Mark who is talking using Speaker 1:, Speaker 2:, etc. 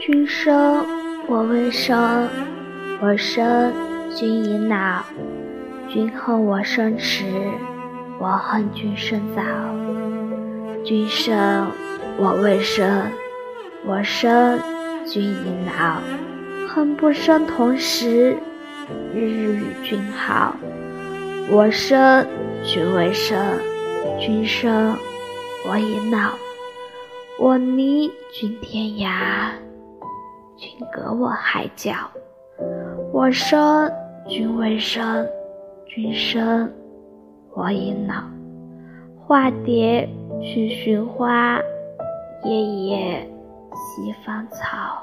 Speaker 1: 君生我未生，我生君已老。君恨我生迟，我恨君生早。君生我未生，我生君已老。恨不生同时，日日与君好。我生君未生，君生我已老。我离君天涯。君隔我海角，我生君未生，君生我已老。化蝶去寻花，夜夜栖芳草。